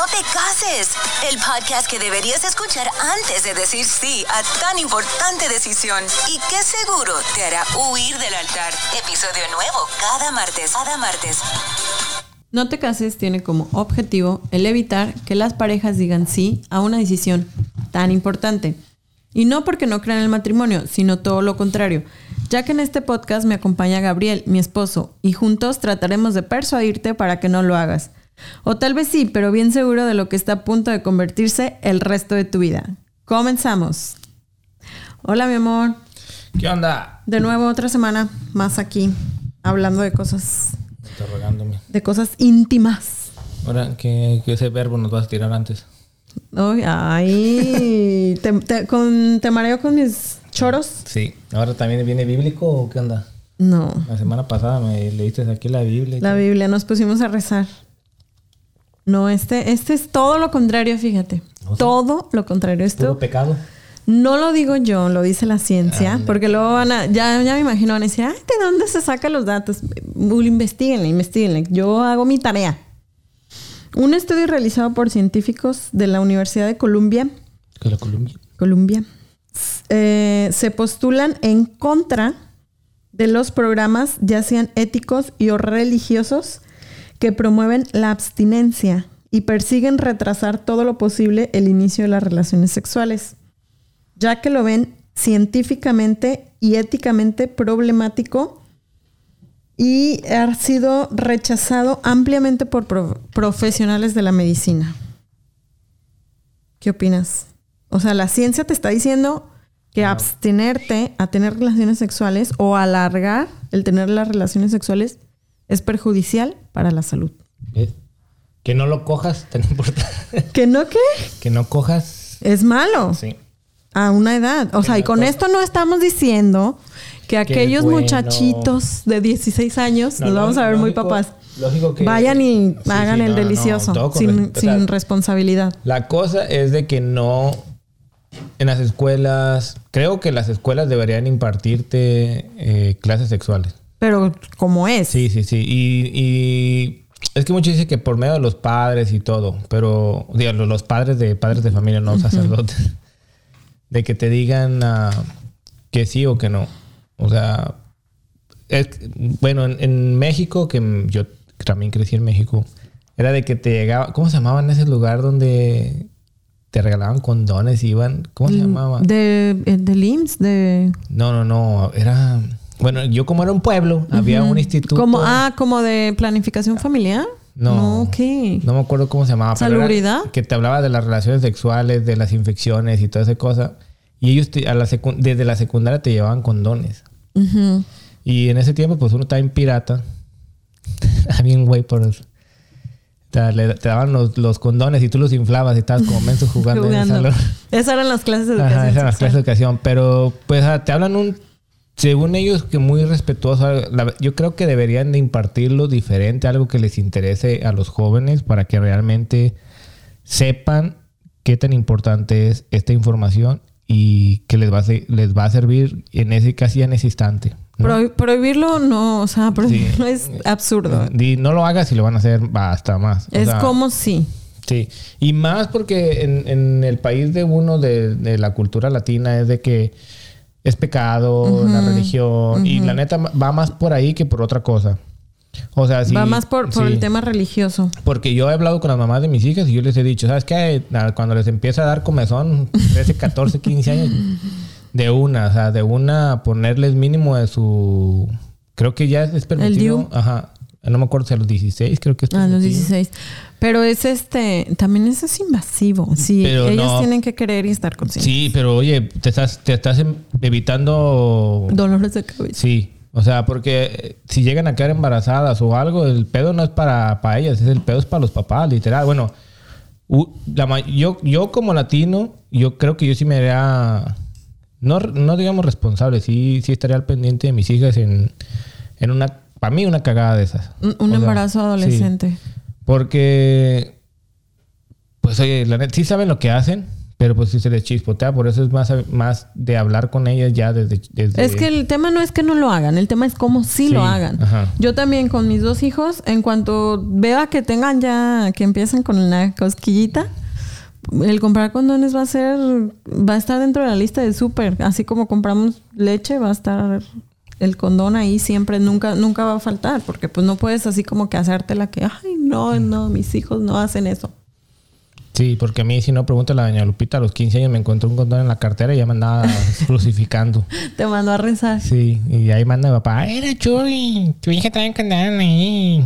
No te cases, el podcast que deberías escuchar antes de decir sí a tan importante decisión y que seguro te hará huir del altar. Episodio nuevo cada martes, cada martes. No te cases tiene como objetivo el evitar que las parejas digan sí a una decisión tan importante. Y no porque no crean el matrimonio, sino todo lo contrario, ya que en este podcast me acompaña Gabriel, mi esposo, y juntos trataremos de persuadirte para que no lo hagas. O tal vez sí, pero bien seguro de lo que está a punto de convertirse el resto de tu vida. Comenzamos. Hola mi amor. ¿Qué onda? De nuevo otra semana más aquí, hablando de cosas, Interrogándome. de cosas íntimas. Ahora, ¿qué, qué ese verbo nos vas a tirar antes? Ay, ay, te, te- con, te mareo con mis choros. Sí. ¿Ahora también viene bíblico o qué onda? No, La semana pasada me leíste aquí la Biblia. la. Biblia, nos pusimos a rezar. No, este, este es todo lo contrario, fíjate. Todo lo contrario. Esto Puro pecado. no lo digo yo, lo dice la ciencia, Ande. porque luego van a, ya, ya me imagino, van a decir, ay, ¿de dónde se sacan los datos? Investíguenle, investiguenle. Yo hago mi tarea. Un estudio realizado por científicos de la Universidad de Columbia Que la Colombia. Colombia, eh, se postulan en contra de los programas, ya sean éticos y o religiosos, que promueven la abstinencia y persiguen retrasar todo lo posible el inicio de las relaciones sexuales, ya que lo ven científicamente y éticamente problemático y ha sido rechazado ampliamente por pro- profesionales de la medicina. ¿Qué opinas? O sea, la ciencia te está diciendo que abstenerte a tener relaciones sexuales o alargar el tener las relaciones sexuales es perjudicial para la salud. ¿Ves? Que no lo cojas, tan importante. ¿Que no qué? que no cojas. Es malo Sí. a una edad. O sea, y con esto no estamos diciendo que aquellos bueno. muchachitos de 16 años, No, nos vamos a ver muy papás, Lógico que. vayan y Sí, hagan sí, el no, delicioso sin, sea, sin responsabilidad. La cosa es de que no en las escuelas, creo que las escuelas deberían impartirte eh, clases sexuales. Pero como es. Sí, sí, sí. Y, y es que muchos dicen que por medio de los padres y todo, pero digo, los- padres de padres de familia, no sacerdotes, de que te digan ah, que sí o que no. O sea, es- bueno, en, en México, que yo también crecí en México, era de que te llegaba, ¿cómo se llamaba en ese lugar donde te regalaban condones y iban? ¿Cómo se llamaba? De, eh, del IMSS, de... No, no, no, era... Bueno, yo como era un pueblo, había un instituto... Como, ah, como de planificación familiar. No. ok. No me acuerdo cómo se llamaba. pero ¿Salubridad? Que te hablaba de las relaciones sexuales, de las infecciones y toda esa cosa. Y ellos te- a la desde la secundaria te llevaban condones. Ujú. Y en ese tiempo, pues uno estaba en pirata. Había un güey por... Te, le- te daban los, los condones y tú los inflabas y estabas como menso jugando, en el Jugando. salón. Esas eran las clases de educación. Ajá, esas eran las clases de educación. Pero pues ah, te hablan un... Según ellos, que muy respetuoso. Yo creo que deberían de impartirlo diferente, algo que les interese a los jóvenes para que realmente sepan qué tan importante es esta información y que les va a, les va a servir en ese casi en ese instante. prohibirlo no, o sea, prohibirlo es absurdo. Y no lo hagas y lo van a hacer hasta más. O es sea, como si. Sí, y más porque en, en el país de uno de, de la cultura latina es de que es pecado, la religión, y la neta va más por ahí que por otra cosa. O sea, sí. Va más por, por sí. el tema religioso. Porque yo he hablado con las mamás de mis hijas y yo les he dicho, ¿sabes qué? Ah, Cuando les empieza a dar comezón, 13, 14, 15 años, de una, o sea, de una ponerles mínimo de su... Creo que ya es permitido. DIU. Ajá. No me acuerdo si a los 16, creo que es A los permitido. 16. Pero es este, también eso es invasivo. Sí, Pero ellos no. tienen que querer y estar conscientes. Sí, pero oye, te estás, te estás em- evitando. Dolores de cabeza. Sí. O sea, porque eh, si llegan a quedar embarazadas o algo, el pedo no es para, para ellas, es el pedo es para los papás, literal. Bueno, la yo, yo como latino, yo creo que yo sí me haría, no, no digamos responsable, sí, sí estaría al pendiente de mis hijas en, en una, para mí una cagada de esas. Un, un O sea, embarazo sí. adolescente. Porque, pues oye, la neta, sí saben lo que hacen, Pero pues sí se les chispotea, por eso es más, más de hablar con ellas ya desde... desde- Es que el tema no es que no lo hagan, el tema es cómo sí, Sí, lo hagan. ajá. Yo también con mis dos hijos, en cuanto vea que tengan ya, que empiecen con la cosquillita, el comprar condones va a ser, va a estar dentro de la lista de súper. Así como compramos leche, va a estar el condón ahí siempre, nunca, nunca va a faltar, porque pues no puedes así como que hacerte la que, ay, no, no, mis hijos no hacen eso. Sí, porque a mí si no, pregúntale a doña Lupita, a los 15 años me encontré un condón en la cartera y ya me andaba crucificando. Te mandó a rezar. Sí, y ahí manda mi papá, era Chuy, tu hija trae un condón ahí.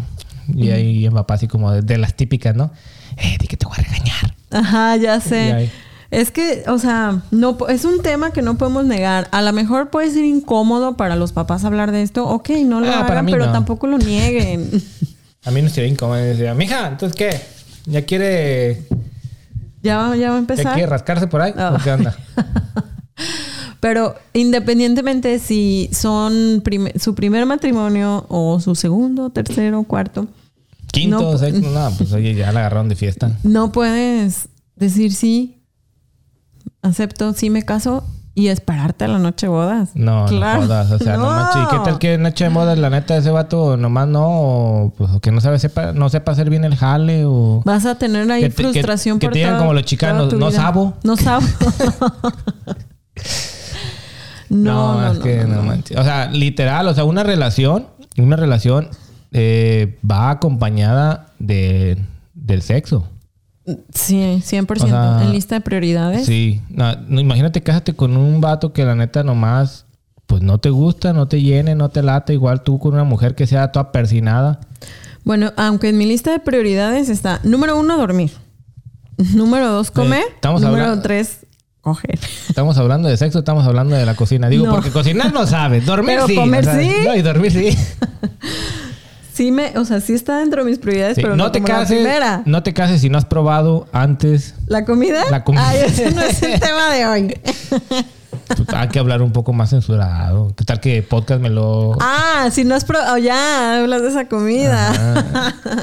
Y ahí mi papá así como de, de las típicas, ¿no? Eh, di que te voy a regañar. Ajá, ya Y sé. Es que, o sea, no es un tema que no podemos negar. A lo mejor puede ser incómodo para los papás hablar de esto. Ok, no lo Ah, para hagan, mí pero no. tampoco lo nieguen. A mí no sería incómodo. y Decía, mija, ¿entonces qué? ¿Ya quiere, ya, ya va a ¿ya empezar. quiere rascarse por ahí? Ah. ¿O qué onda? Pero independientemente si son su primer matrimonio o su segundo, tercero, cuarto, Quinto, No, sexto, no, pues oye, ya la agarraron de fiesta. no puedes decir sí, acepto, sí me caso y esperarte a la noche de bodas. No, Claro. no jodas. O sea, no, No. manches. ¿Y qué tal que noche de moda, la neta, ese vato nomás no? O, pues, o que no sabe, sepa, no sepa hacer bien el jale o... Vas a tener ahí Que te- que- frustración que por te digan como los chicanos, "No vida". sabo. No sabo. no, no, es que no. manches. O sea, literal, o sea, una relación, una relación eh, va acompañada de, del sexo. Sí, 100%. O sea, en lista de prioridades. Sí. No, no, imagínate, cásate con un vato que la neta nomás, pues no te gusta, no te llene, no te late. Igual tú con una mujer que sea toda persinada. Bueno, aunque en mi lista de prioridades está, número uno, dormir. Número dos, comer. estamos número hablando- tres, coger. Estamos hablando de sexo, estamos hablando de la cocina. Digo, No. porque cocinar no sabes, dormir Pero sí. comer sí. No, y dormir sí. Sí me, o sea, sí está dentro de mis prioridades, Sí, pero no, no, te como la cases, primera. no te cases si no has probado antes. ¿La comida? La comida. Ay, ese no es el tema de hoy. Pues, hay que hablar un poco más censurado. ¿Qué tal que podcast me lo... Ah, si no has probado, ya, hablas de esa comida.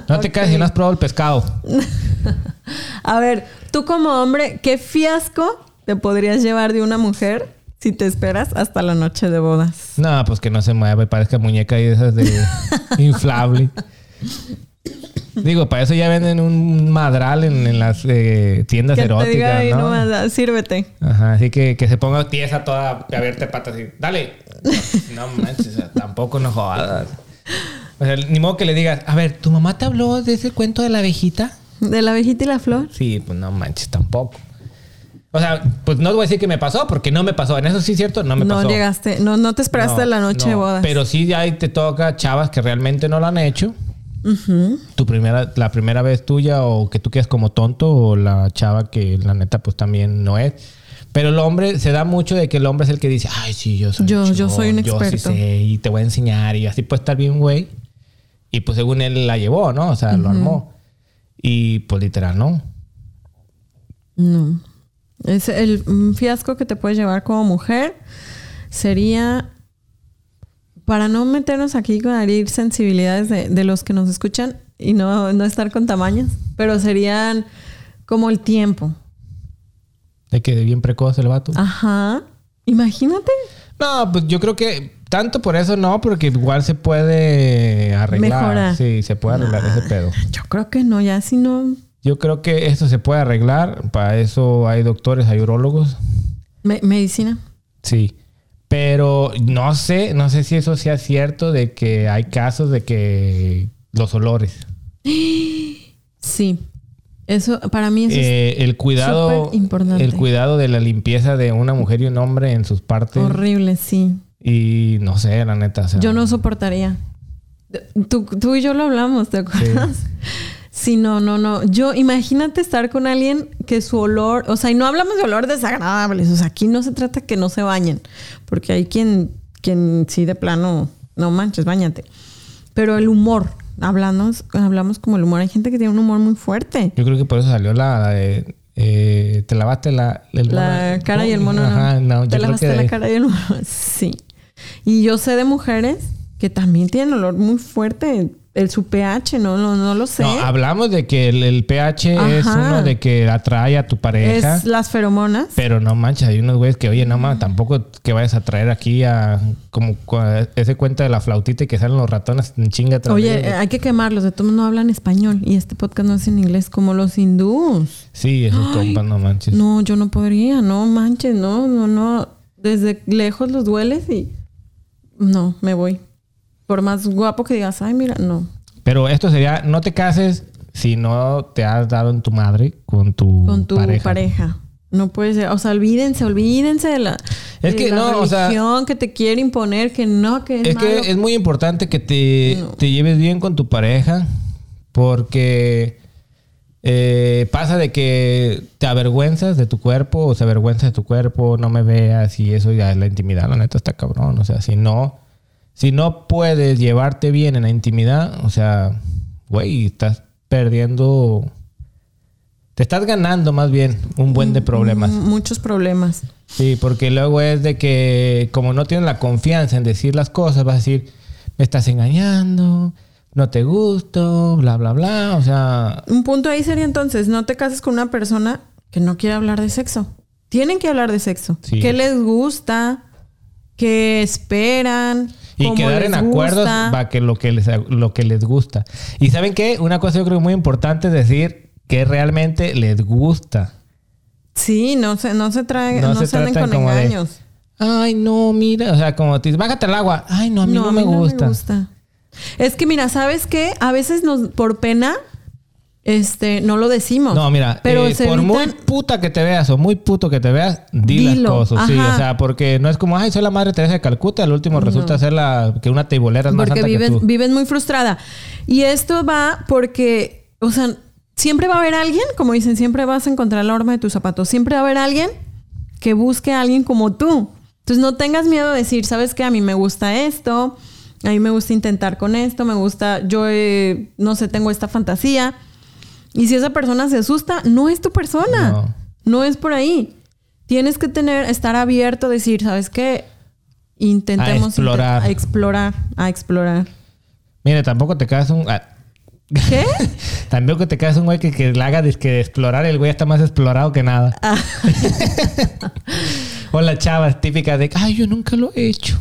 No te cases si no has probado el pescado. A ver, tú como hombre, ¿qué fiasco te podrías llevar de una mujer si te esperas hasta la noche de bodas? No, pues que no se mueva y parezca muñeca y esas de inflable. Digo, para eso ya venden un madral en, en las eh, tiendas Que te diga eróticas, ahí ¿no? nomás, ah, sírvete. Ajá, así que, que se ponga tiesa toda a verte patas y dale. No manches, o sea, tampoco no jodas. O sea, ni modo que le digas, a ver, ¿tu mamá te habló de ese cuento de la abejita? De la abejita y la flor. Sí, pues no manches, tampoco. O sea, pues no voy a decir que me pasó, porque no me pasó. En eso sí es cierto, no me no pasó. llegaste, no, no te esperaste No, la noche de no. bodas. Pero sí ya ahí te toca chavas que realmente no lo han hecho. Tu primera, la primera vez tuya o que tú quedas como tonto o la chava que la neta pues también no es. Pero el hombre se da mucho de que el hombre es el que dice, ay, sí, yo soy Yo- yo soy un Yo sí experto". sé y te voy a enseñar y así puede estar bien, güey. Y pues según él la llevó, ¿no? O sea, lo armó. Y pues literal, ¿no? No. Es el fiasco que te puedes llevar como mujer sería para no meternos aquí con herir sensibilidades de, de los que nos escuchan y no, no estar con tamaños, pero serían como el tiempo. De que bien precoz el vato. Ajá. Imagínate. No, pues yo creo que tanto por eso no, porque igual se puede arreglar. Mejorar. Sí, se puede arreglar ese pedo. Yo creo que no, ya si no. Yo creo que esto se puede arreglar. Para eso hay doctores, hay urólogos. me- medicina. Sí. Pero no sé, no sé si eso sea cierto de que hay casos de que los olores. Sí. Eso, para mí eso es Eh, el cuidado. importante. El cuidado de la limpieza de una mujer y un hombre en sus partes. horrible, sí. Y no sé, la neta. o sea, Yo no soportaría. Tú, tú y yo lo hablamos, ¿te acuerdas? Sí. No, no, no. Yo, imagínate estar con alguien que su olor, o sea, y no hablamos de olor desagradables, o sea, aquí no se trata que no se bañen, porque hay quien, quien sí de plano, no manches, bañate. Pero el humor, hablamos, hablamos como el humor, hay gente que tiene un humor muy fuerte. Yo creo que por eso salió la, la de. eh, te lavaste la, el La mono? cara y el mono, Ajá, no. no. Te lavaste que la cara y el mono. Sí. Y yo sé de mujeres que también tienen olor muy fuerte el su pH, no, no, no lo sé. No, hablamos de que el, el pH es uno de que atrae a tu pareja. es las feromonas. Pero no manches, hay unos güeyes que, oye, no mames, tampoco que vayas a traer aquí a como ese cuento de la flautita y que salen los ratones en chinga Oye, hay que quemarlos, de todos no hablan español y este podcast no es en inglés como los hindús. Sí, esos compas, no manches. No, yo no podría, no manches, no, no, no. Desde lejos los dueles y no, me voy. Por más guapo que digas, ay, mira, no. Pero esto sería, no te cases si no te has dado en tu madre con tu, Con tu pareja. pareja. No puede ser, o sea, olvídense, olvídense de la, Es de que la no, o sea- que te quiere imponer, que no, que es, Es que es muy importante que te, No. te lleves bien con tu pareja porque eh, pasa de que te avergüenzas de tu cuerpo o se avergüenza de tu cuerpo, no me veas y eso ya es la intimidad, la neta está cabrón. O sea, si no, si no puedes llevarte bien en la intimidad, o sea, güey, estás perdiendo, te estás ganando más bien un buen de problemas. M- Muchos problemas. Sí, porque luego es de que como no tienes la confianza en decir las cosas, vas a decir, me estás engañando, no te gusto, bla, bla, bla. O sea, Un punto ahí sería entonces, no te cases con una persona que no quiere hablar de sexo. Tienen que hablar de sexo. Sí. ¿Qué les gusta? ¿Qué esperan? Y ¿Cómo quedar en acuerdos gusta? para que lo que les lo que les gusta. Y saben qué, una cosa yo creo muy importante es decir que realmente les gusta. Sí, no se, no se trae, No no, se se, anden con de- engaños. Ay, no, mira, o sea, como te dices, bájate al agua. Ay, no, a mí no, me, gusta. Es que mira, ¿sabes qué? A veces nos, por pena, este, no lo decimos. No, mira, pero eh, por muy puta que te veas o muy puto que te veas, di Dilo, las cosas. Sí, o sea, porque no es como, ay, soy la madre Teresa de Calcuta, al último resulta ser la que una teibolera es más porque santa que tú. vives muy frustrada. Y esto va porque, o sea, siempre va a haber alguien, como dicen, siempre vas a encontrar la horma de tus zapatos. Siempre va a haber alguien que busque a alguien como tú. Entonces no tengas miedo de decir, ¿sabes qué? A mí me gusta esto, a mí me gusta intentar con esto, me gusta, yo, eh, no sé, tengo esta fantasía. Y si esa persona se asusta, no es tu persona. No. No, es por ahí. Tienes que tener, estar abierto, decir, ¿sabes qué? Intentemos A explorar. a explorar, a explorar. Mire, tampoco te quedas un... ah, ¿Qué? tampoco te quedas un güey que, que le haga de explorar. El güey está más explorado que nada. Ah. o las chavas típicas de, ay, yo nunca lo he hecho.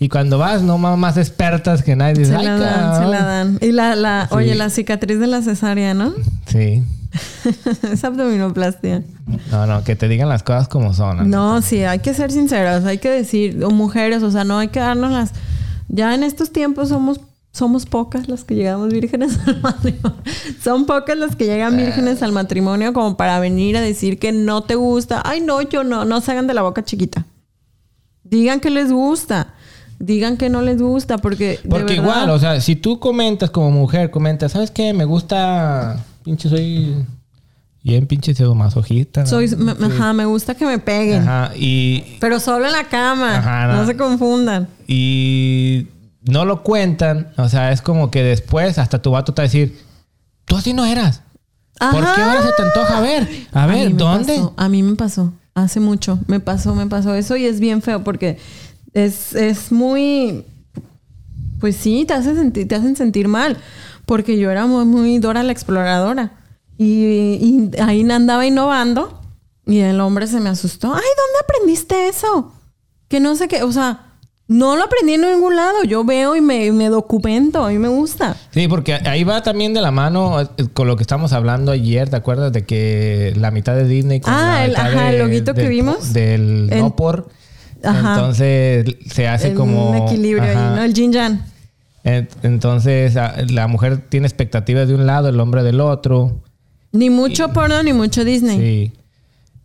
Y cuando vas, no más, expertas que nadie. Se ay, la dan, se cabrón". la dan. Y la, la, Sí. oye, la cicatriz de la cesárea, ¿no? Sí. es abdominoplastia. No, no, que te digan las cosas como son. No, sí, hay que ser sinceras, hay que decir, o mujeres, o sea, no hay que darnos las. Ya en estos tiempos somos, somos pocas las que llegamos vírgenes al matrimonio. Son pocas las que llegan vírgenes al matrimonio como para venir a decir que no te gusta. Ay, no, yo no, no se hagan de la boca chiquita. Digan que les gusta. Digan que no les gusta, porque. de Porque verdad- igual, o sea, si tú comentas como mujer, comentas, ¿sabes qué? Me gusta, pinche soy bien pinche masojista. Soy, me, ajá, me gusta que me peguen. Ajá, y, Pero solo en la cama. Ajá, no. no. se confundan. y no lo cuentan, o sea, es como que después hasta tu vato te va a decir, tú así no eras. ¿Por qué Ajá. ahora se te antoja? A ver, a ver, ¿dónde? pasó, a mí me pasó. Hace mucho. Me pasó, me pasó eso y es bien feo porque es, es muy. Pues sí, te, hace sentir, te hacen sentir mal. Porque yo era muy, muy Dora la exploradora. Y, y ahí andaba innovando. Y el hombre se me asustó. Ay, ¿dónde aprendiste eso? Que no sé qué. O sea, no lo aprendí en ningún lado. Yo veo y me, me documento. A mí me gusta. Sí, porque ahí va también de la mano eh, con lo que estamos hablando ayer, ¿te acuerdas? De que la mitad de Disney con Ah, la el- ajá, el de- loguito que vimos. Del no por. Ajá. Entonces se hace El- como... Un equilibrio ajá. ahí, ¿no? El yin yang. En- Entonces la mujer tiene expectativas de un lado, el hombre del otro. Ni mucho porno ni mucho Disney. Sí.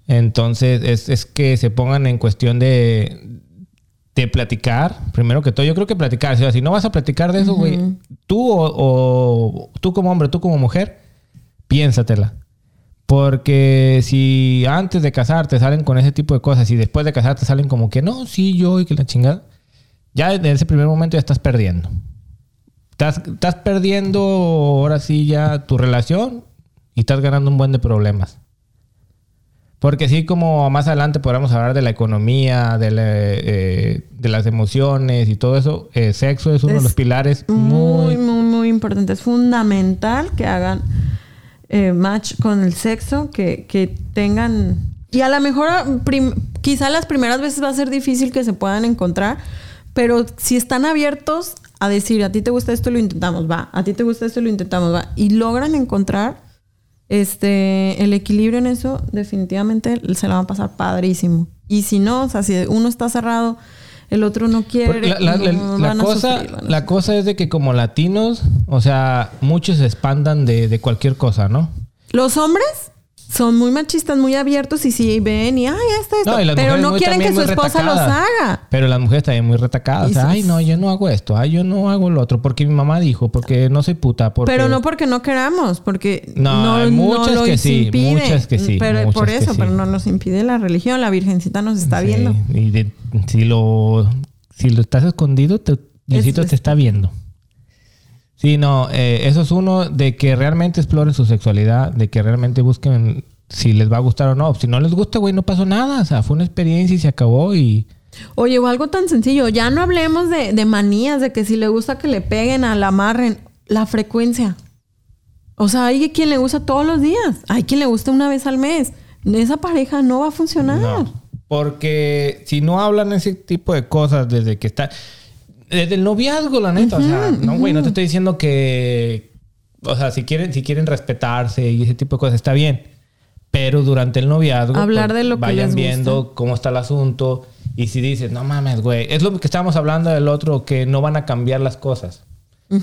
Entonces es, es que se pongan en cuestión de, de platicar. Primero que todo, yo creo que platicar. O sea, si no vas a platicar de eso, güey, tú o, o tú como hombre, tú como mujer, piénsatela. Porque si antes de casarte salen con ese tipo de cosas y después de casarte salen como que no, sí, yo y que la chingada, ya en ese primer momento ya estás perdiendo. Estás, estás perdiendo ahora sí ya tu relación y estás ganando un buen de problemas. Porque así como más adelante podremos hablar de la economía, de, la, eh, de las emociones y todo eso, el sexo es uno de los pilares Muy, muy, muy, muy importante. Es fundamental que hagan eh, match con el sexo, que, que tengan... Y a lo mejor, prim- quizá las primeras veces va a ser difícil que se puedan encontrar, pero si están abiertos a decir, a ti te gusta esto, lo intentamos, va. A ti te gusta esto, lo intentamos, va. Y logran encontrar este, el equilibrio en eso, definitivamente se la van a pasar padrísimo. Y si no, o sea, si uno está cerrado, el otro no quiere. La, no, cosa, sufrir, la cosa es de que como latinos, o sea, muchos se espantan de, de cualquier cosa, ¿no? Los hombres son muy machistas, muy abiertos y si ven y ay, esto, esto. No, pero no quieren que su esposa los haga. Pero las mujeres también muy retacadas. O sea, ay, no, yo no hago esto. Ay, yo no hago lo otro. Porque mi mamá dijo. Porque no soy puta. Porque... Pero no porque no queramos, porque No, no, hay muchas lo que sí, impide. muchas que sí, Pero por eso, sí. pero no nos impide la religión. La Virgencita nos está Sí, viendo. Y de- si lo si lo estás escondido, te, Diosito Es- te está viendo. Sí, no, eh, eso es uno de que realmente exploren su sexualidad, de que realmente busquen si les va a gustar o no. Si no les gusta, güey, no pasó nada. O sea, fue una experiencia y se acabó y... Oye, o algo tan sencillo. Ya no hablemos de, de manías, de que si le gusta que le peguen, a la amarren. La frecuencia. O sea, hay quien le gusta todos los días. Hay quien le gusta una vez al mes. Esa pareja no va a funcionar. No, porque si no hablan ese tipo de cosas desde que está... Desde el noviazgo, la neta. o sea, no, güey, no te estoy diciendo que... O sea, si quieren, si quieren respetarse y ese tipo de cosas, está bien. Pero durante el noviazgo... pues, Hablar de lo que Vayan les viendo cómo está el asunto. Y si dices, no mames, güey. Es lo que estábamos hablando del otro, que no van a cambiar las cosas.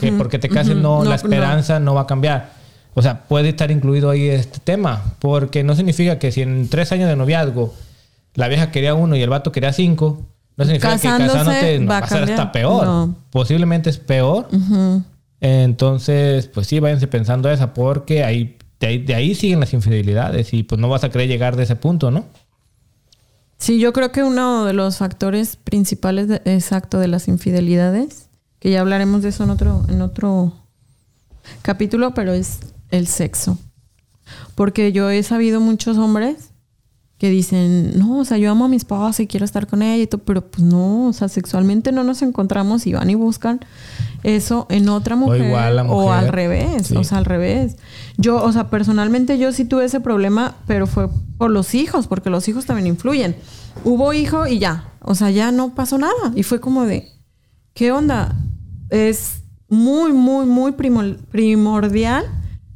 Que porque te cases no, No, la no. esperanza no va a cambiar. O sea, puede estar incluido ahí este tema. Porque no significa que si en tres años de noviazgo la vieja quería uno y el vato quería cinco, no significa Casándose que casándote no, va a a ser hasta peor. No. Posiblemente es peor. Entonces, pues sí, váyanse pensando esa, porque ahí, de, ahí, de ahí siguen las infidelidades y pues no vas a querer llegar de ese punto, ¿no? Sí, yo creo que uno de los factores principales de- exacto de las infidelidades, que ya hablaremos de eso en otro, en otro capítulo, pero es el sexo. Porque yo he sabido muchos hombres que dicen, no, o sea, yo amo a mi esposa y quiero estar con ella y todo, pero pues no, o sea, sexualmente no nos encontramos y van y buscan eso en otra mujer o, igual la mujer. al revés, Sí. o sea, al revés. Yo, o sea, personalmente yo sí tuve ese problema, pero fue por los hijos, porque los hijos también influyen. Hubo hijo y ya, o sea, ya no pasó nada y fue como de, ¿qué onda? Es muy, muy, muy primordial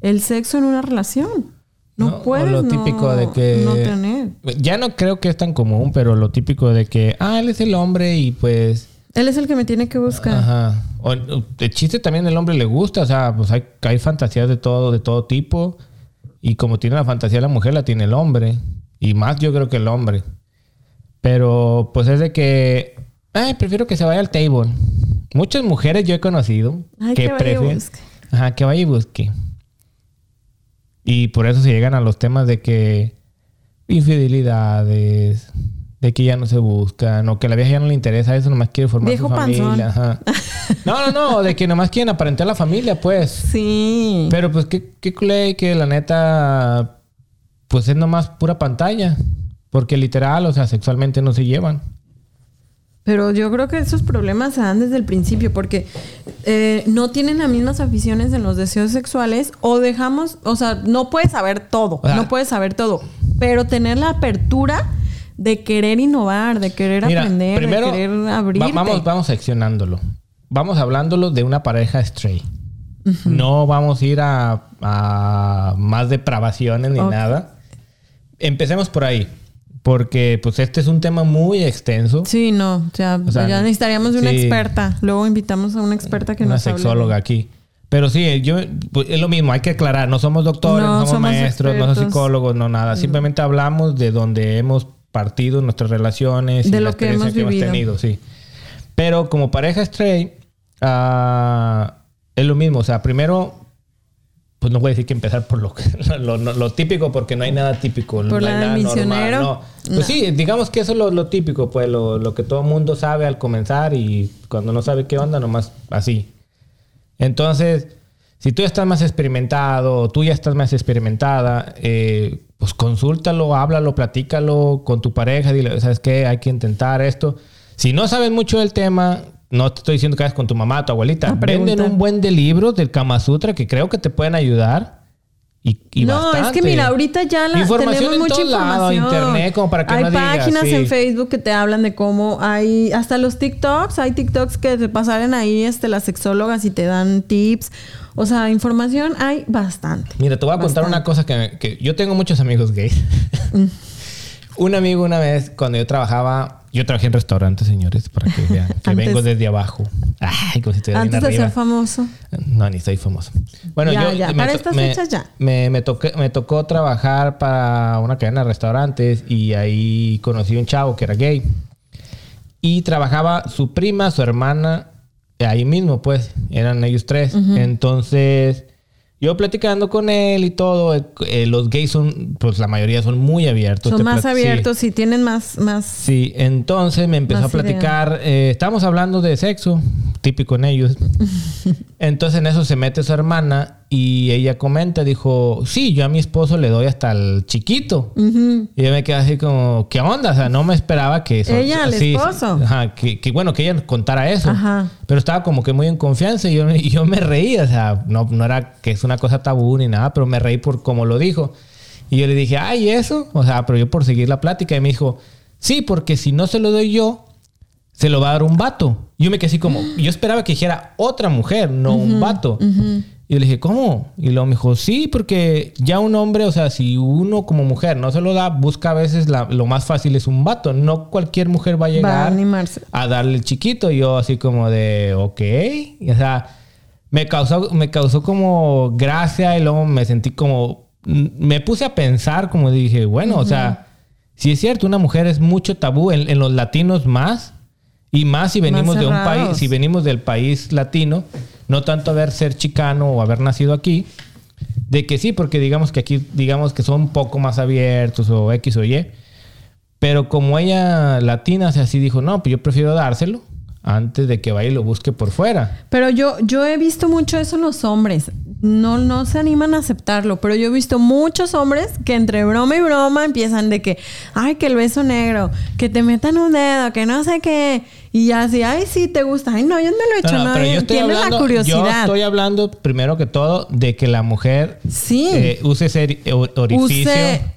el sexo en una relación. No, No, o puedes lo no- típico de que- no tener. Ya no creo que es tan común, pero lo típico de que, ah, él es el hombre y pues Él es el que me tiene que buscar. Ajá. O, o, el chiste también el hombre le gusta, o sea, pues hay, hay fantasías de todo, de todo tipo. Y como tiene la fantasía la mujer, la tiene el hombre. Y más yo creo que el hombre. Pero pues es de que, ay, prefiero que se vaya al table. Muchas mujeres yo he conocido Ay, que que vaya y prefieren. busque. Ajá, que vaya y busque. Y por eso se llegan a los temas de que infidelidades, de que ya no se buscan, o que la vieja ya no le interesa eso, nomás quiere formar Viejo su familia. Ajá. No, no, no, de que nomás quieren aparentar la familia, pues. Sí. Pero pues qué, qué culé que la neta, pues es nomás pura pantalla. Porque literal, o sea, sexualmente no se llevan. Pero yo creo que esos problemas se dan desde el principio porque eh, no tienen las mismas aficiones en los deseos sexuales o dejamos, o sea, no puedes saber todo, sea, no puedes saber todo, pero tener la apertura de querer innovar, de querer Mira, aprender, primero, de querer va- abrirte. vamos, vamos seccionándolo. Vamos hablándolo de una pareja stray. No vamos a ir a, a más depravaciones ni nada. Empecemos por ahí. Porque pues este es un tema muy extenso. Sí, no, sea, O sea, ya necesitaríamos de una sí. experta. Luego invitamos a una experta que una nos de- sexóloga aquí. Pero sí, yo pues, es lo mismo, hay que aclarar, no somos doctores, No no somos, somos maestros, no somos psicólogos, no nada. Simplemente hablamos de donde hemos partido nuestras relaciones y De la lo que hemos que hemos vivido. tenido, sí. Pero como pareja stray, ah, es lo mismo. O sea, primero, pues no voy a decir que empezar por lo, lo, lo- lo típico, porque no hay nada típico. Por no hay la del nada normal, misionero. no. Pues No. sí, digamos que eso es lo, típico, pues lo, que todo mundo sabe al comenzar y cuando no sabe qué onda, nomás así. Entonces, si tú estás más experimentado, tú ya estás más experimentada, eh, pues consúltalo, háblalo, platícalo con tu pareja, dile, ¿sabes qué? Hay que intentar esto. Si no sabes mucho del tema, no te estoy diciendo que hagas con tu mamá, tu abuelita. Venden un buen de libros del Kama Sutra que creo que te pueden ayudar. Y, y no, es bastante. que mira, ahorita ya la, Información tenemos en mucha información. internet, como para que hay no digas, páginas sí. en Facebook que te hablan de cómo hay hasta los TikToks, hay TikToks que te pasan ahí este las sexólogas y te dan tips. O sea, información hay bastante. Mira, te voy a contar una cosa que, que yo tengo muchos amigos gays. Un amigo una vez, cuando yo trabajaba, yo trabajé en restaurantes, señores, para que vean que Antes- vengo desde abajo. Ay, como si estuviera Antes de arriba. ser famoso. No, ni soy famoso. Bueno, Ya, yo ya. me Para estas me- fechas ya. Me, me, toqué- me tocó trabajar para una cadena de restaurantes y ahí conocí un chavo que era gay. Y trabajaba su prima, su hermana, ahí mismo, pues, eran ellos tres. Entonces, yo platicando con él y todo, eh, eh, los gays son, pues la mayoría son muy abiertos. Son más plat- sí. abiertos y tienen más, más. Sí, entonces me empezó a platicar, eh, estábamos hablando de sexo, típico en ellos. entonces en eso se mete su hermana y ella comenta, dijo, sí, yo a mi esposo le doy hasta el chiquito. Ujú. Y yo me quedé así como, ¿qué onda? O sea, no me esperaba que eso. Ella, al sí, esposo. Ajá, que, que bueno, que ella contara eso. Ajá. Pero estaba como que muy en confianza y yo, y yo me reí, o sea, no, no era que es una cosa tabú ni nada, pero me reí por cómo lo dijo. Y yo le dije, ay, ¿eso? O sea, pero yo por seguir la plática y me dijo, sí, porque si no se lo doy yo, se lo va a dar un vato. Yo me quedé así como, yo esperaba que dijera otra mujer, no un vato. Y yo le dije, ¿cómo? Y luego me dijo, sí, porque ya un hombre, o sea, si uno como mujer no se lo da, busca a veces la- lo más fácil es un vato. No cualquier mujer va a Va a llegar animarse. a darle el chiquito. Y yo así como de, ok. Y, o sea, me causó, me causó como gracia y luego me sentí como... Me puse a pensar como dije, bueno, o sea, si es cierto, una mujer es mucho tabú en, en los latinos más. Y más si venimos de un país, si venimos del país latino, no tanto haber ser chicano o haber nacido aquí, de que sí, porque digamos que aquí, digamos que son un poco más abiertos o X o Y. Pero como ella latina, o así dijo, no, pues yo prefiero dárselo antes de que vaya y lo busque por fuera. Pero yo, yo he visto mucho eso en los hombres. No, no se animan a aceptarlo, pero yo he visto muchos hombres que entre broma y broma empiezan de que, ay, que el beso negro, que te metan un dedo, que no sé qué. Y ya así, ay, sí, te gusta. Ay, no, yo no lo he hecho, No, no, pero yo estoy Tienes la hablando, yo curiosidad. estoy hablando primero que todo de que la mujer Sí. eh, use ese ori- or- orificio.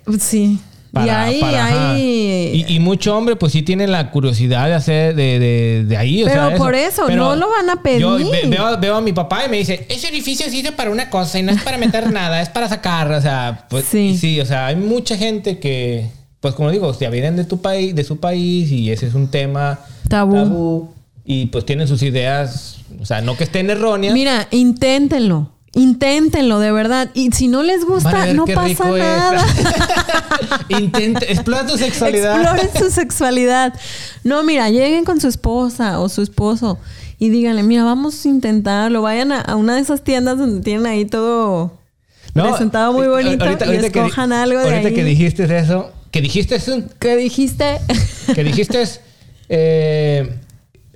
Use, sí. Y ahí, para- ahí. Y, y mucho hombre, pues sí tiene la curiosidad de hacer de, de, de ahí. o Pero sea, por eso, no lo van a pedir. Yo ve- veo, veo a mi papá y me dice, ese orificio sirve para una cosa y no es para meter nada, es para sacar. O sea, pues Sí. sí. o sea, hay mucha gente que, pues como digo, ya vienen de tu país, de su país y ese es un tema Tabú. y pues tienen sus ideas, o sea, no que estén erróneas. Mira, inténtenlo. Inténtenlo, de verdad. Y si no les gusta, no pasa nada. Intenta, explora tu sexualidad. Exploren su sexualidad. No, mira, lleguen con su esposa o su esposo y díganle, mira, vamos a intentarlo. Vayan a, a una de esas tiendas donde tienen ahí todo presentado muy bonito ahorita- y ahorita que escojan algo de Ahorita ahí. que dijiste eso, que dijiste eso, ¿Qué dijiste? que dijiste eh,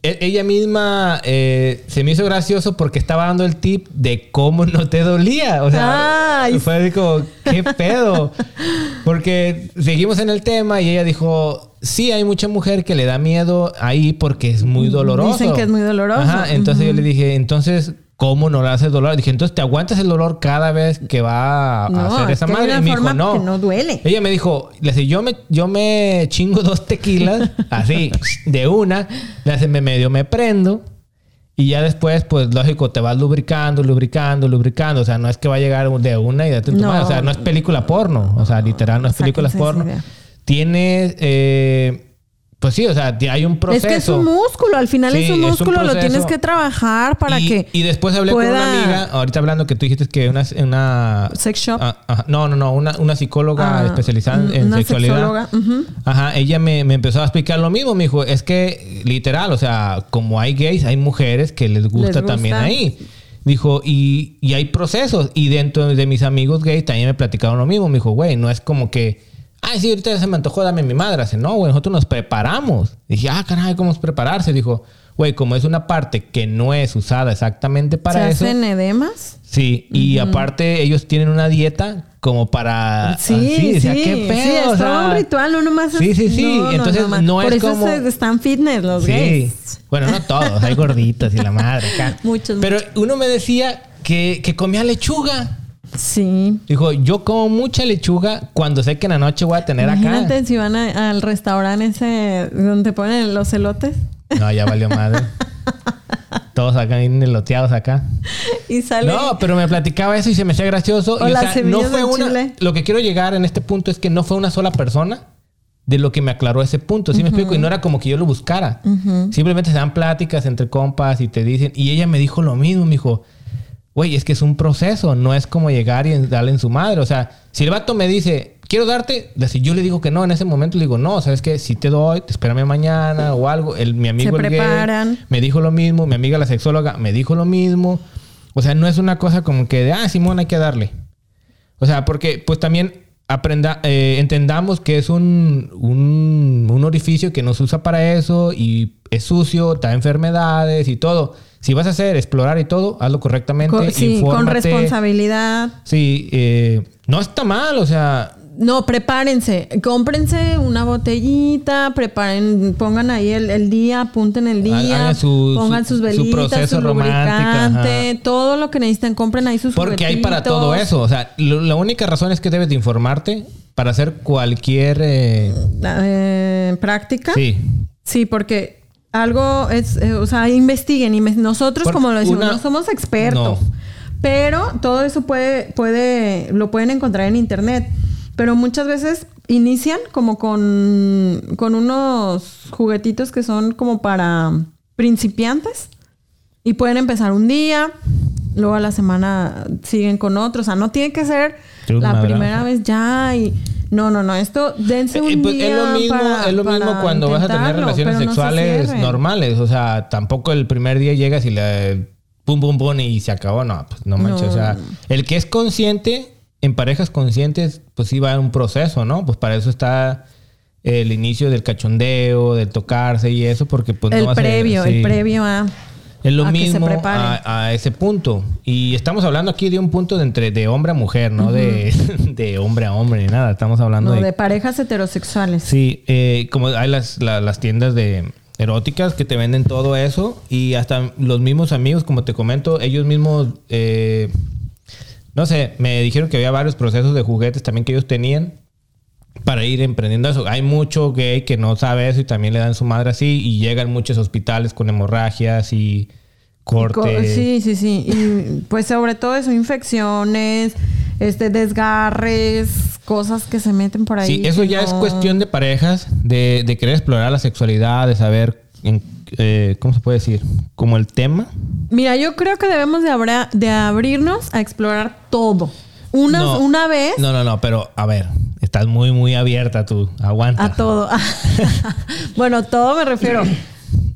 ella misma eh, se me hizo gracioso porque estaba dando el tip de cómo no te dolía. O sea, Ay, fue así como, ¿qué pedo? Porque seguimos en el tema y ella dijo, sí, hay mucha mujer que le da miedo ahí porque es muy doloroso. Dicen que es muy doloroso. Ajá, entonces yo le dije, entonces, ¿cómo no le hace dolor? Dije, entonces te aguantas el dolor cada vez que va a No, hacer es esa que hay madre. una Y me dijo, no. que no duele. Ella me dijo, le dije, yo me, yo me chingo dos tequilas, así, de una, le hace, me medio me prendo. Y ya después, pues lógico, te vas lubricando, lubricando, lubricando. O sea, no es que va a llegar de una y date en tu No. madre. O sea, no es película porno. O sea, literal, no es película porno. Tiene, eh, pues sí, o sea, hay un proceso. Es que es un músculo, al final Sí, es un es un músculo, lo tienes que trabajar para y, que y después hablé con una amiga, ahorita hablando que tú dijiste que una, una Sex shop. Ah, ajá. no, no, no, una, una psicóloga Ah, especializada en una sexualidad. sexóloga, ujú. Ajá, ella me, me empezó a explicar lo mismo. Me dijo, es que literal, o sea, como hay gays, hay mujeres que les gusta, gusta. también ahí. Dijo, y, y hay procesos. Y dentro de mis amigos gays también me platicaron lo mismo. Me dijo, güey, no es como que, ay, sí, ahorita se me antojó, dame mi madre. Dice, no, güey, nosotros nos preparamos. Dije, ah, caray, ¿cómo es prepararse? Dijo, güey, como es una parte que no es usada exactamente para ¿Se eso. hacen edemas? Sí, y aparte ellos tienen una dieta como para... Sí, así, sí, o sea, qué pedo, sí, es o sea, un ritual, no nomás Sí, sí, sí, no, no, entonces no, Por es eso como... están fitness los Sí. gays. Bueno, no todos, hay gorditos y la madre acá. Muchos, Pero uno me decía que, que comía lechuga. Sí. Dijo, yo como mucha lechuga cuando sé que en la noche voy a tener Imagínate acá. si van a- al restaurante ese donde ponen los elotes No, ya valió madre. Todos acá eloteados acá. y sale. No, pero me platicaba eso y se me hacía gracioso. O y, las no semillas fue de una. chile. Lo que quiero llegar en este punto es que no fue una sola persona de lo que me aclaró ese punto. ¿Sí me explico? Y no era como que yo lo buscara. Simplemente se dan pláticas entre compas y te dicen. Y ella me dijo lo mismo, me dijo. Güey, es que es un proceso, no es como llegar y darle en su madre. O sea, si el vato me dice, quiero darte, si yo le digo que no, en ese momento le digo, no, ¿sabes qué? Si te doy, espérame mañana o algo. El, mi amigo Se el gay preparan. me dijo lo mismo, mi amiga la sexóloga me dijo lo mismo. O sea, no es una cosa como que de, ah, Simón, hay que darle. O sea, porque pues también aprenda, eh, entendamos que es un, un, un orificio que nos usa para eso y es sucio, da enfermedades y todo. Si vas a hacer, explorar y todo, hazlo correctamente. Con- sí, con responsabilidad. Sí, eh, no está mal, o sea, No, prepárense. Cómprense una botellita, preparen, pongan ahí el, el día, apunten el día, su- pongan su- sus su velitas, proceso su lubricante, todo lo que necesiten, compren ahí sus porque hay para todo eso. O sea, lo- la única razón es que debes de informarte para hacer cualquier... eh, Eh, práctica. sí, Sí, porque algo es, eh, o sea, investiguen. inves- Nosotros, Porque como lo decimos, una- no somos expertos. No. Pero todo eso puede, puede, lo pueden encontrar en internet. Pero muchas veces inician como con, con unos juguetitos que son como para principiantes. Y pueden empezar un día, luego a la semana siguen con otro. O sea, no tiene que ser Sí, la primera vez ya y... No, no, no. Esto dense un Eh, pues, día es lo mismo, para- es lo mismo para cuando vas a tener relaciones pero no se sexuales normales. O sea, tampoco el primer día llegas y le pum pum pum y se acabó. No, pues no manches. No. O sea, el que es consciente, en parejas conscientes, pues sí va a un proceso, ¿no? Pues para eso está el inicio del cachondeo, del tocarse y eso, porque pues el no va a ser- previo, sí. el previo a... Es lo a mismo a, a ese punto. Y estamos hablando aquí de un punto de entre de hombre a mujer, no de, de hombre a hombre ni nada. Estamos hablando No, de de parejas heterosexuales. Sí, eh, como hay las, la- las tiendas de eróticas que te venden todo eso y hasta los mismos amigos, como te comento, ellos mismos, eh, no sé, me dijeron que había varios procesos de juguetes también que ellos tenían para ir emprendiendo eso. Hay mucho gay que no sabe eso y también le dan su madre así y llegan muchos hospitales con hemorragias y Co- cortes. Sí, sí, sí. Y pues sobre todo eso, infecciones, este, desgarres, cosas que se meten por ahí. Sí, eso ya es cuestión de parejas, de, de querer explorar la sexualidad, de saber, en- eh, ¿cómo se puede decir? Como el tema. Mira, yo creo que debemos de, abra- de abrirnos a explorar todo. Una, No. una vez No, no, no, pero a ver, estás muy, muy abierta tú. Aguanta. a todo. bueno, todo me refiero.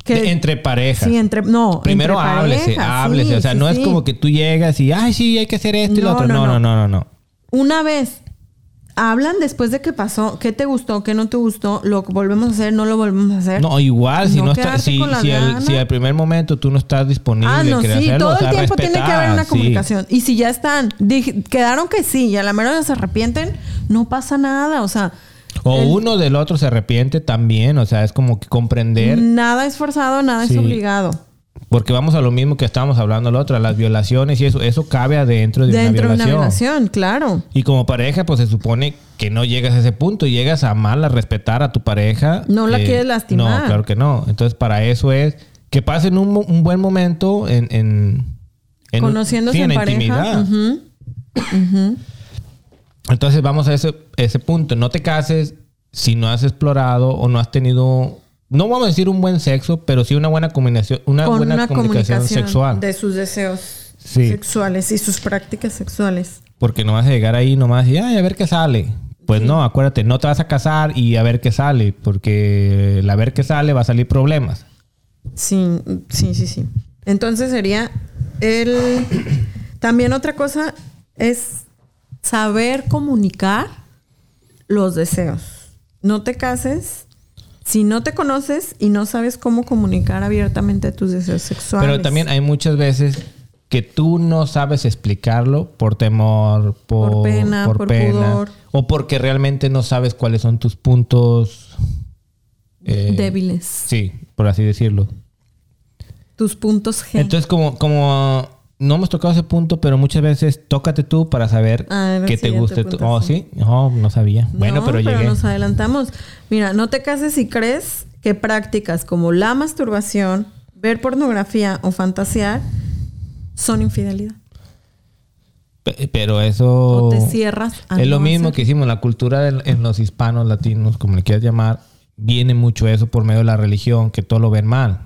Que, entre parejas. Sí, entre. No, Primero entre háblese, háblese. sí, o sea, sí, no es como que tú llegas y, ay, sí, hay que hacer esto y lo otro. no, No, no, no. no, no, no. Una vez hablan después de que pasó, qué te gustó, qué no te gustó, lo volvemos a hacer, no lo volvemos a hacer. No, igual, si No no, está, si, al, gana. si al primer momento tú no estás disponible, Ah, no, sí, hacerlo, todo el tiempo tiene que haber una sí. comunicación. Y si ya están, dije- quedaron que sí, y a la mera se arrepienten, no pasa nada. O sea, O el- uno del otro se arrepiente también, o sea, es como que comprender. nada es forzado, nada Sí. es obligado. Porque vamos a lo mismo que estábamos hablando la otra, las violaciones y eso, eso cabe adentro de Dentro una de una violación. violación, claro. Y como pareja, pues se supone que no llegas a ese punto, llegas a amar, a respetar a tu pareja. No la Eh, quieres lastimar. No, claro que no. Entonces, para eso es que pasen un, un buen momento en... en, en- Conociéndose sí, en, la pareja. intimidad. Entonces, vamos a ese, ese punto. No te cases si no has explorado o no has tenido... No vamos a decir un buen sexo, pero sí una buena combinación, una Con buena una comunicación, comunicación sexual. de sus deseos Sí. sexuales y sus prácticas sexuales. Porque no vas a llegar ahí nomás y ay, a ver qué sale. Pues no, acuérdate, no te vas a casar y a ver qué sale, porque el a ver qué sale va a salir problemas. Sí, sí, sí, sí. Entonces sería el... También otra cosa es saber comunicar los deseos. No te cases si no te conoces y no sabes cómo comunicar abiertamente tus deseos sexuales. Pero también hay muchas veces que tú no sabes explicarlo por temor, por, Por pena, por pudor. o porque realmente no sabes cuáles son tus puntos eh, débiles. Sí, por así decirlo. Tus puntos G. Entonces, como, como no hemos tocado ese punto, pero muchas veces tócate tú para saber Ah, el te guste. tú. Oh, sí. Oh, no sabía. bueno, No, pero llegué. nos adelantamos. Mira, no te cases si crees que prácticas como la masturbación, ver pornografía o fantasear son infidelidad. Pe- Pero eso. O te cierras a Es lo no mismo hacer. que hicimos. La cultura en los hispanos, latinos, como le quieras llamar, viene mucho eso por medio de la religión, que todo lo ven mal.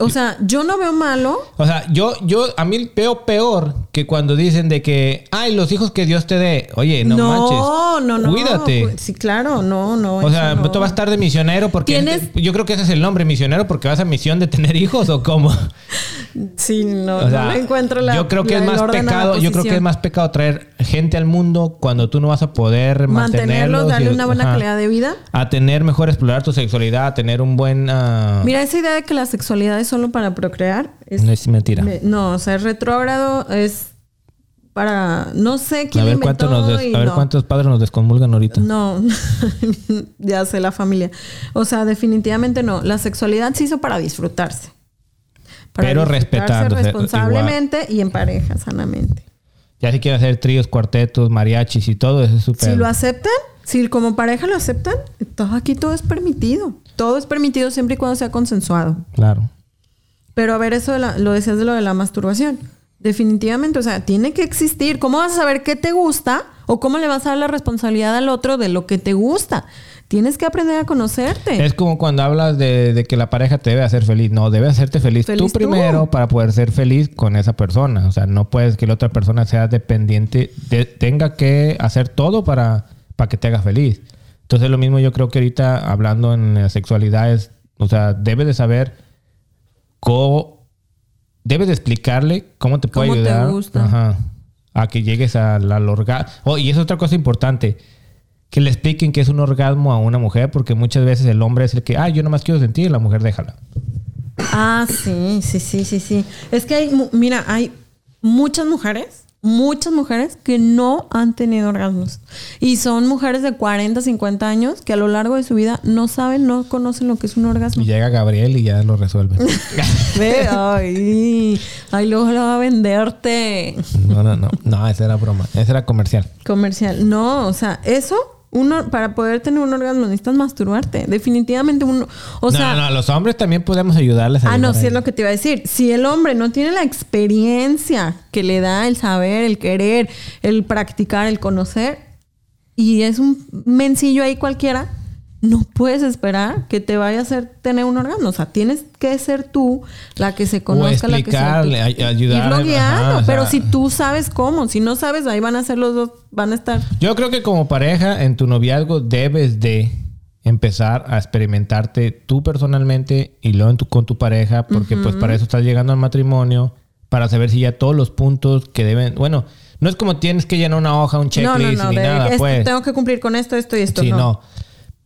O sea, yo no veo malo. O sea, yo, yo, a mí veo peor que cuando dicen de que, ay, los hijos que Dios te dé. Oye, no, No, manches. no, no. Cuídate. Cu- Sí, claro, no, no. O sea, no. tú vas a estar de misionero porque Tienes- yo creo que ese es el nombre, misionero, porque vas a misión de tener hijos o cómo. Sí, no, O sea, no encuentro la. yo creo que la- es más pecado, yo creo que es más pecado traer gente al mundo cuando tú no vas a poder mantenerlos, Mantenerlos, darle y- una buena ajá, calidad de vida. a tener mejor explorar tu sexualidad, a tener un buen ah, Mira, esa idea de que la sexualidad es solo para procrear es. no es mentira. me- no, o sea, es retrógrado, es para. No sé A quién ver, nos des- y a ver no. cuántos padres nos descomulgan ahorita. No, ya sé la familia. O sea, definitivamente no. La sexualidad se hizo para disfrutarse. Pero respetándose, responsablemente y en pareja, sanamente. Ya si quieren hacer tríos, cuartetos, mariachis y todo, eso es súper. Si lo aceptan, si como pareja lo aceptan, todo aquí todo es permitido. Todo es permitido siempre y cuando sea consensuado. Claro. Pero a ver, eso de la- lo decías de lo de la masturbación. Definitivamente, o sea, tiene que existir. ¿Cómo vas a saber qué te gusta o cómo le vas a dar la responsabilidad al otro de lo que te gusta? Tienes que aprender a conocerte. Es como cuando hablas de, de que la pareja te debe hacer feliz. No, debe hacerte feliz, Feliz tú tú. primero para poder ser feliz con esa persona. O sea, no puedes que la otra persona sea dependiente, de- tenga que hacer todo para, para que te haga feliz. Entonces, lo mismo yo creo que ahorita hablando en la sexualidad es, o sea, debes de saber cómo, debes de explicarle cómo te puede Cómo te ayudar gusta. ajá, a que llegues al, al orgasmo. Oh, y es otra cosa importante que le expliquen que es un orgasmo a una mujer, porque muchas veces el hombre es el que, ah, yo nomás quiero sentir, y la mujer déjala. Ah, sí, sí, sí, sí, sí. Es que hay, mira, hay muchas mujeres, muchas mujeres que no han tenido orgasmos. Y son mujeres de 40, 50 años que a lo largo de su vida no saben, no conocen lo que es un orgasmo. Y llega Gabriel y ya lo resuelve. Ve, ay, ay, luego lo va a venderte. no, no, no. No, esa era broma. Esa era comercial. Comercial. No, o sea, eso, uno, para poder tener un orgasmo necesitas masturbarte. Definitivamente uno, o no, sea... no, los hombres también podemos ayudarles a Ah, no, sí es lo que te iba a decir. Si el hombre no tiene la experiencia que le da el saber, el querer, el practicar, el conocer, y es un mencillo ahí cualquiera, no puedes esperar que te vaya a hacer tener un orgasmo. O sea, tienes que ser tú la que se conozca, la que se explicarle, ay- ayudarle, Irlo guiando. ajá, pero sea- si tú sabes cómo, si no sabes, ahí van a ser los dos, van a estar. Yo creo que como pareja, en tu noviazgo, debes de empezar a experimentarte tú personalmente y luego en tu- con tu pareja, porque pues para eso estás llegando al matrimonio, para saber si ya todos los puntos que deben... Bueno, no es como tienes que llenar una hoja, un No, checklist no, no. ni de nada, pues. tengo que cumplir con esto, esto y esto. Sí, no.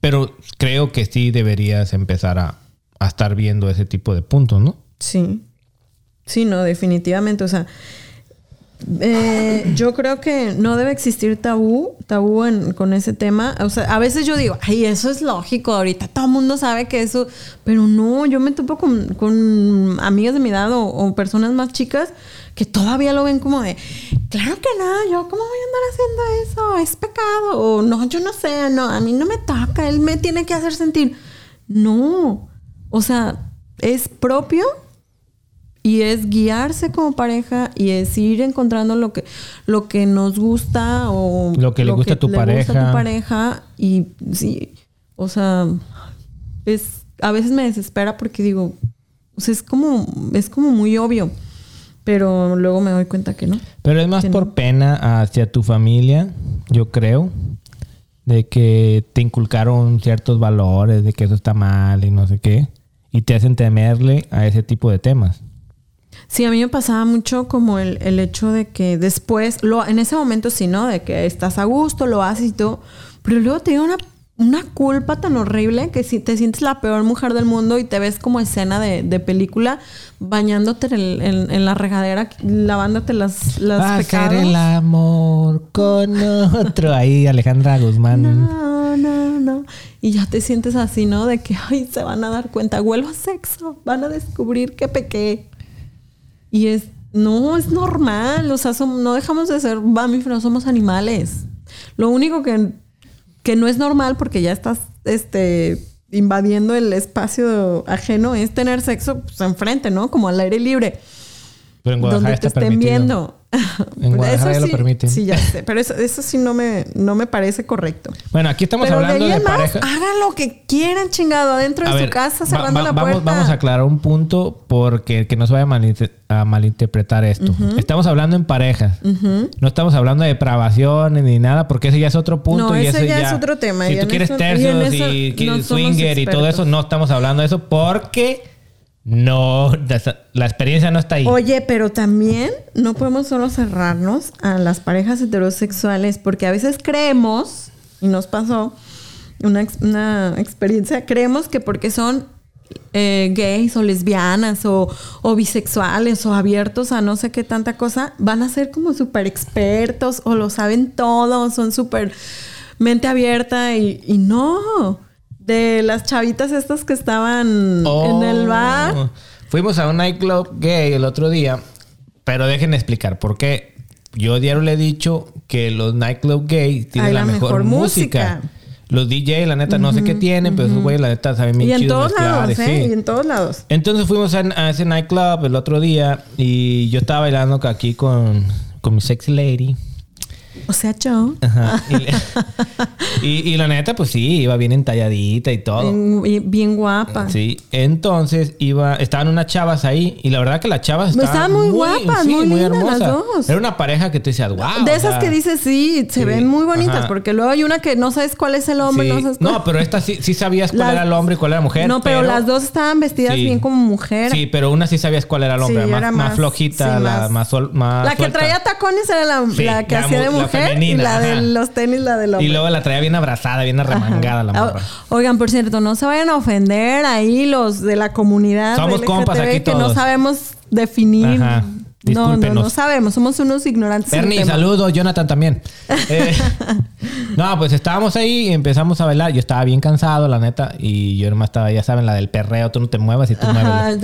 Pero creo que sí deberías empezar a, a estar viendo ese tipo de puntos, ¿no? Sí. Sí, no, definitivamente. O sea, eh, yo creo que no debe existir tabú, tabú en- con ese tema. O sea, a veces yo digo, ay, eso es lógico, ahorita todo el mundo sabe que eso, pero no, yo me topo con, con amigas de mi edad o, o personas más chicas que todavía lo ven como de, claro que no, yo cómo voy a andar haciendo eso, es pecado, o no, yo no sé, no, a mí no me toca, él me tiene que hacer sentir. No, o sea, es propio y es guiarse como pareja y es ir encontrando lo que lo que nos gusta o Lo que le gusta a tu le gusta pareja. tu pareja y sí o sea es a veces me desespera porque digo o sea, es como es como muy obvio pero luego me doy cuenta que no Pero es más Que por no. pena hacia tu familia, yo creo, de que te inculcaron ciertos valores, de que eso está mal y no sé qué, y te hacen temerle a ese tipo de temas. Sí, a mí me pasaba mucho como el, el hecho de que después, lo, en ese momento sí, ¿no? De que estás a gusto, lo haces y todo, pero luego te llega una, una culpa tan horrible que si te sientes la peor mujer del mundo y te ves como escena de, de película bañándote en, el- en- en la regadera, lavándote las, las pecados. el amor con otro. Ahí Alejandra Guzmán. No, no, no. Y ya te sientes así, ¿no? De que, ay, se van a dar cuenta, huelo a sexo, van a descubrir que pequé. Y es, no, es normal, o sea, som- no dejamos de ser mamíferos, somos animales. Lo único que, que no es normal porque ya estás, este, invadiendo el espacio ajeno es tener sexo pues, enfrente, ¿no? Como al aire libre Pero en Guadalajara donde te está estén permitido. viendo. En Guadalajara ya lo permiten. Sí, ya sé. Pero eso, eso sí no me, no me parece correcto. Bueno, aquí estamos Pero hablando de de pareja. hagan lo que quieran, chingado, adentro de A su ver, casa, cerrando va- la vamos, puerta. vamos a aclarar un punto porque que no se vaya a, malinter- a malinterpretar esto. Estamos hablando en parejas. No estamos hablando de depravaciones ni nada porque ese ya es otro punto. No, y ese ese ya es otro tema, Si tú quieres eso- y tercios y, que- no y todo eso, no estamos hablando de eso porque no, la experiencia no está ahí. Oye, pero también no podemos solo cerrarnos a las parejas heterosexuales porque a veces creemos, y nos pasó una, una experiencia, creemos que porque son eh, gays o lesbianas o, o bisexuales o abiertos a no sé qué tanta cosa, van a ser como súper expertos o lo saben todo, son súper mente abierta y, y no. De las chavitas estas que estaban en el bar. Oh. Fuimos a un nightclub gay el otro día, pero déjenme explicar por qué. Yo diario le he dicho que los nightclub gay tienen la, la mejor, mejor música. música. Los DJ, la neta, no sé qué tienen, pero esos güeyes, la neta, saben bien Y en todos lados, ¿eh? sí. Y en todos lados. Entonces fuimos a, a ese nightclub el otro día y yo estaba bailando aquí con, con mi sexy lady. O sea, yo. Ajá. Y, le- y- y la neta, pues sí, iba bien entalladita y todo. Bien, bien- guapa. Sí, entonces iba, estaban unas chavas ahí y la verdad que las chavas Pues estaban, estaban muy guapas, muy lindas las dos. Era una pareja que tú decías, wow. de esas que dices, sí, se sí, ven muy bonitas, ajá. porque luego hay una que no sabes cuál es el hombre, no sabes cuál- No, pero esta sí, sí sabías cuál Las- era el hombre y cuál era la mujer. No, pero, las dos estaban vestidas Sí. bien como mujer. Sí, pero una sí sabías cuál era el hombre, Sí, más, era más más- flojita, sí, la más- más, la que traía tacones era la, Sí, la que hacía de la femenina, y la de los tenis, la del hombre. Y luego la traía bien abrazada, bien arremangada la morra. Oigan, por cierto, no se vayan a ofender ahí los de la comunidad Somos compas aquí que no todos. sabemos definir. Ajá. No, no, no sabemos, somos unos ignorantes. Bernie, saludos, Jonathan también. Eh, no, pues estábamos ahí y empezamos a bailar. Yo estaba bien cansado, la neta, y yo nomás estaba, ya saben, la del perreo, tú no te muevas y tú mueves.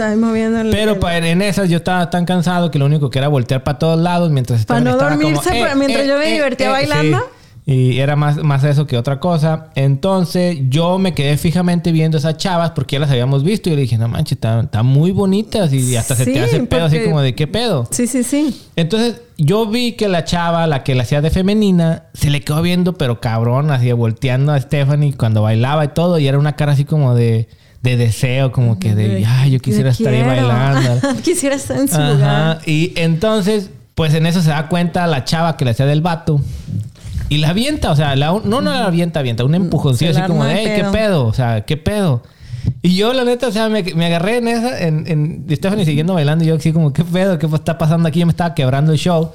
Pero pa- en esas yo estaba tan cansado que lo único que era voltear para todos lados mientras Para Stephanie no estaba como, dormirse, pero mientras yo me divertía bailando. sí. Y era más, más eso que otra cosa. Entonces yo me quedé fijamente viendo esas chavas porque ya las habíamos visto y le dije, no manches, están, muy bonitas y hasta se te hace el pedo así como de qué pedo. Sí, sí, sí. Entonces yo vi que la chava, la que la hacía de femenina, se le quedó viendo, pero cabrón, así volteando a Stephanie cuando bailaba y todo, y era una cara así como de, de deseo, como que de, ay, yo quisiera estar ahí bailando. quisiera estar en su Ajá. lugar. Y entonces, pues en eso se da cuenta la chava que le hacía del vato. Y la avienta, o sea, la- no, no la avienta, avienta, un empujoncillo así como de, hey, ¿qué pedo". O sea, ¿qué pedo? Y yo, la neta, o sea, me, me agarré en esa, en, en Stephanie siguiendo bailando, y yo así como, ¿qué pedo? ¿Qué está pasando aquí? Yo me estaba quebrando el show.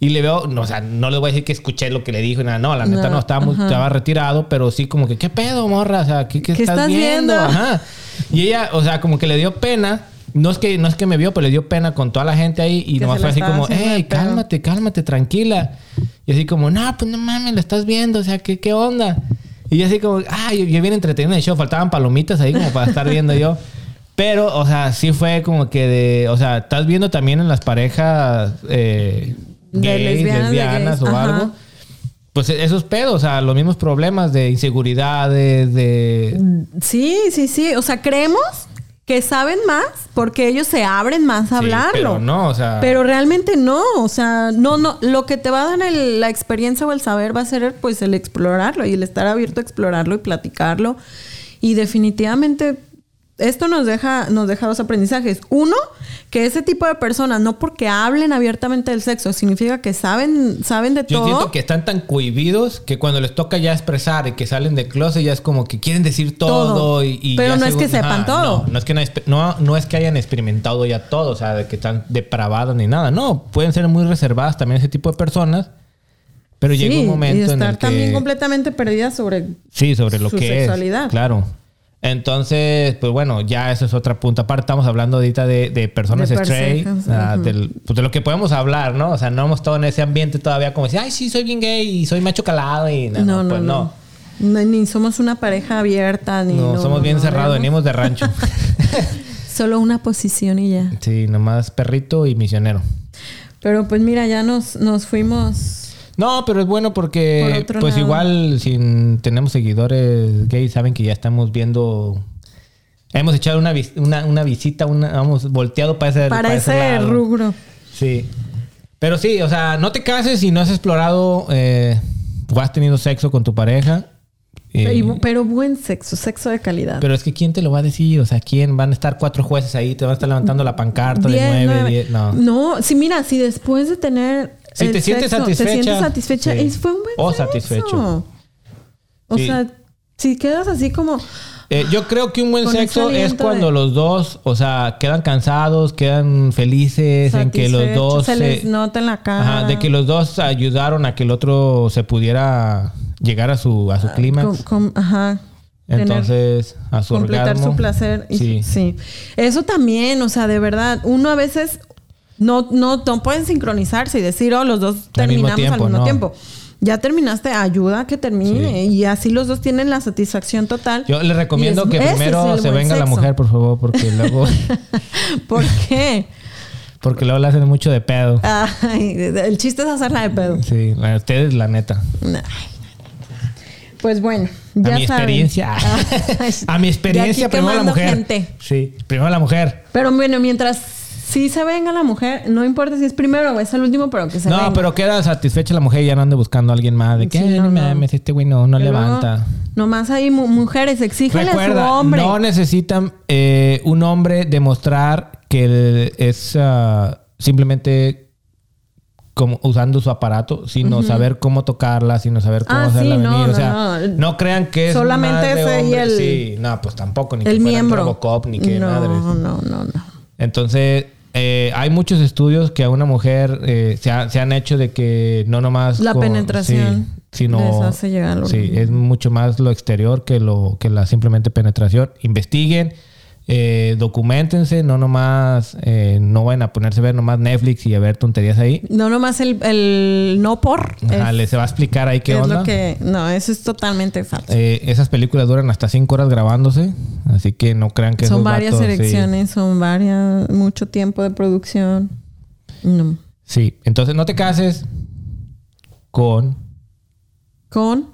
Y le veo, no, o sea, no le voy a decir que escuché lo que le dijo, nada, no, la neta no, No, estaba, retirado, pero sí como que, ¿qué pedo, morra? O sea, ¿qué, qué ¿Qué estás, estás viendo? viendo? Ajá. Y ella, o sea, como que le dio pena. No es que, no es que me vio, pero le dio pena con toda la gente ahí. Y nomás fue la así como, pedo". cálmate, cálmate, tranquila. Y así como, no, pues no mames, lo estás viendo. O sea, ¿qué, qué onda? Y yo así como, ah, yo, yo bien entretenido en el show. Faltaban palomitas ahí como para estar viendo yo. Pero, o sea, sí fue como que de... O sea, estás viendo también en las parejas eh, De lesbianas, lesbianas, de gays, o ajá. algo. Pues esos pedos, o sea, los mismos problemas de inseguridades, de... Sí, sí, sí. O sea, creemos que saben más porque ellos se abren más a Sí, hablarlo. pero no, o sea... Pero realmente no, o sea, no, no, lo que te va a dar el- la experiencia o el saber va a ser pues el explorarlo y el estar abierto a explorarlo y platicarlo. Y definitivamente esto nos deja, nos deja dos aprendizajes. Uno, que ese tipo de personas, no porque hablen abiertamente del sexo, significa que saben, saben de Yo todo. siento que están tan cohibidos que cuando les toca ya expresar y que salen de closet ya es como que quieren decir todo, Todo. y, y Pero no es que sepan todo. No, no es que no, es que hayan experimentado ya todo, o sea, de que están depravadas ni nada. No, pueden ser muy reservadas también ese tipo de personas. Pero llega un momento y en el que... también completamente perdida sobre Sí, sobre lo su que sexualidad. es. Claro. Entonces, pues bueno, ya eso es otra punta. Aparte, estamos hablando ahorita de, de personas De straight, del- pues de lo que podemos hablar, ¿no? O sea, no hemos estado en ese ambiente todavía como decir, ay, sí, soy bien gay y soy macho calado y no, No, no, no, pues no. Ni somos una pareja abierta, ni. No, somos bien cerrados, venimos de rancho. Solo una posición y ya. sí, nomás perrito y misionero. Pero pues mira, ya nos, nos fuimos. No, pero es bueno Por porque, otro pues lado. igual, si tenemos seguidores gays, saben que ya estamos viendo. Hemos echado una, una, una visita, una, vamos, volteado para ese, Para ese ese rubro. Sí. Pero sí, o sea, no te cases si no has explorado eh, o has tenido sexo con tu pareja. eh, pero buen sexo, sexo de calidad. pero es que ¿quién te lo va a decir? O sea, ¿quién? Van a estar cuatro jueces ahí, te van a estar levantando la pancarta de nueve, nueve. diez. No. No, sí, mira, si después de tener. Si te sientes sexo, Te satisfecha, sientes satisfecha. sí. fue un buen O sexo. satisfecho. O Sí. sea, si quedas así como. Eh, yo creo que un buen sexo es cuando de- los dos, o sea, quedan cansados, quedan felices, en que los dos... Se les se- nota en la cara. Ajá, de que los dos ayudaron a que el otro se pudiera llegar a su, a su. Com- com- ajá. tener- Entonces, a su completar orgasmo. su placer. y- Sí. sí. Eso también, o sea, de verdad, uno a veces no, no, no pueden sincronizarse y decir, oh, los dos Al mismo terminamos tiempo, al mismo no. tiempo. Ya terminaste, ayuda a que termine. Y así los dos tienen la satisfacción total. Yo les recomiendo es- que primero se venga la mujer, por favor, porque luego, ¿Por qué? porque luego le hacen mucho de pedo. Ay, el chiste es hacerla de pedo. Sí, a ustedes la neta. Pues bueno, A ya mi saben. experiencia. Ay, a mi experiencia, primero la mujer. gente. Sí, primero la mujer. Pero bueno, mientras sí se venga la mujer, no importa si es primero o es el último, pero que se No, venga. pero queda satisfecha la mujer y ya no ande buscando a alguien más. De que, Sí, "Ay, no, no no. mames, este güey no, no Que luego, levanta. Nomás hay mu- mujeres, exígele a su Recuerda, hombre. no necesitan eh, un hombre demostrar que es ah, simplemente como usando su aparato, sino saber cómo tocarla, sino saber cómo Ah, hacerla sí, no, venir. no, o sea, no. no, crean que es Solamente ese y el- Sí, no, pues tampoco, ni que el fueran miembro. Robocop, ni que no, madres. no, no, no. Entonces, eh, hay muchos estudios que a una mujer eh, se, ha- se han hecho de que no nomás... La con- penetración sí, sino, hace llegar Sí, es mucho más lo exterior que, lo, que la simplemente penetración. Investiguen, eh, documentense, no nomás... eh, no vayan a ponerse a ver nomás Netflix y a ver tonterías ahí. No nomás el, el no por. Ajá, es- les se va a explicar ahí qué es onda. lo que. No, eso es totalmente falso. Eh, esas películas duran hasta cinco horas grabándose, así que no crean que son varias vatos, sí. erecciones, son varias. Mucho tiempo de producción. No. Sí, entonces no te cases con Con.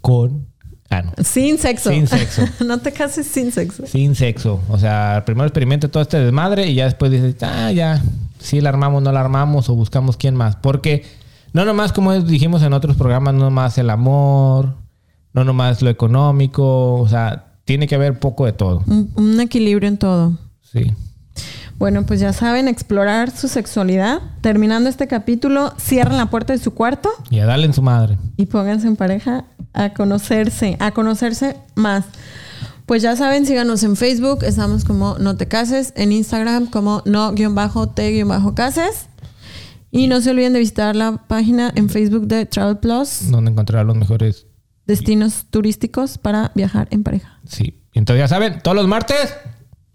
con ah no, Sin sexo. Sin sexo. no te cases sin sexo. sin sexo. O sea, primero experimente todo este desmadre y ya después dices, ah, ya, si la armamos, no la armamos o buscamos quién más. Porque no nomás, como dijimos en otros programas, no nomás el amor, no nomás lo económico, o sea, tiene que haber poco de todo. Un, un equilibrio en todo. Sí. Bueno, pues ya saben, explorar su sexualidad. Terminando este capítulo, cierren la puerta de su cuarto Y a darle en su madre. y pónganse en pareja a conocerse, a conocerse más. Pues ya saben, síganos en Facebook, estamos como No Te Cases, en Instagram como No-Te-Cases. Y no se olviden de visitar la página en Facebook de Travel Plus, Donde encontrar los mejores. destinos turísticos para viajar en pareja. Sí. Entonces ya saben, todos los martes,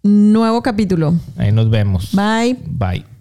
Nuevo capítulo. ahí nos vemos. Bye. Bye.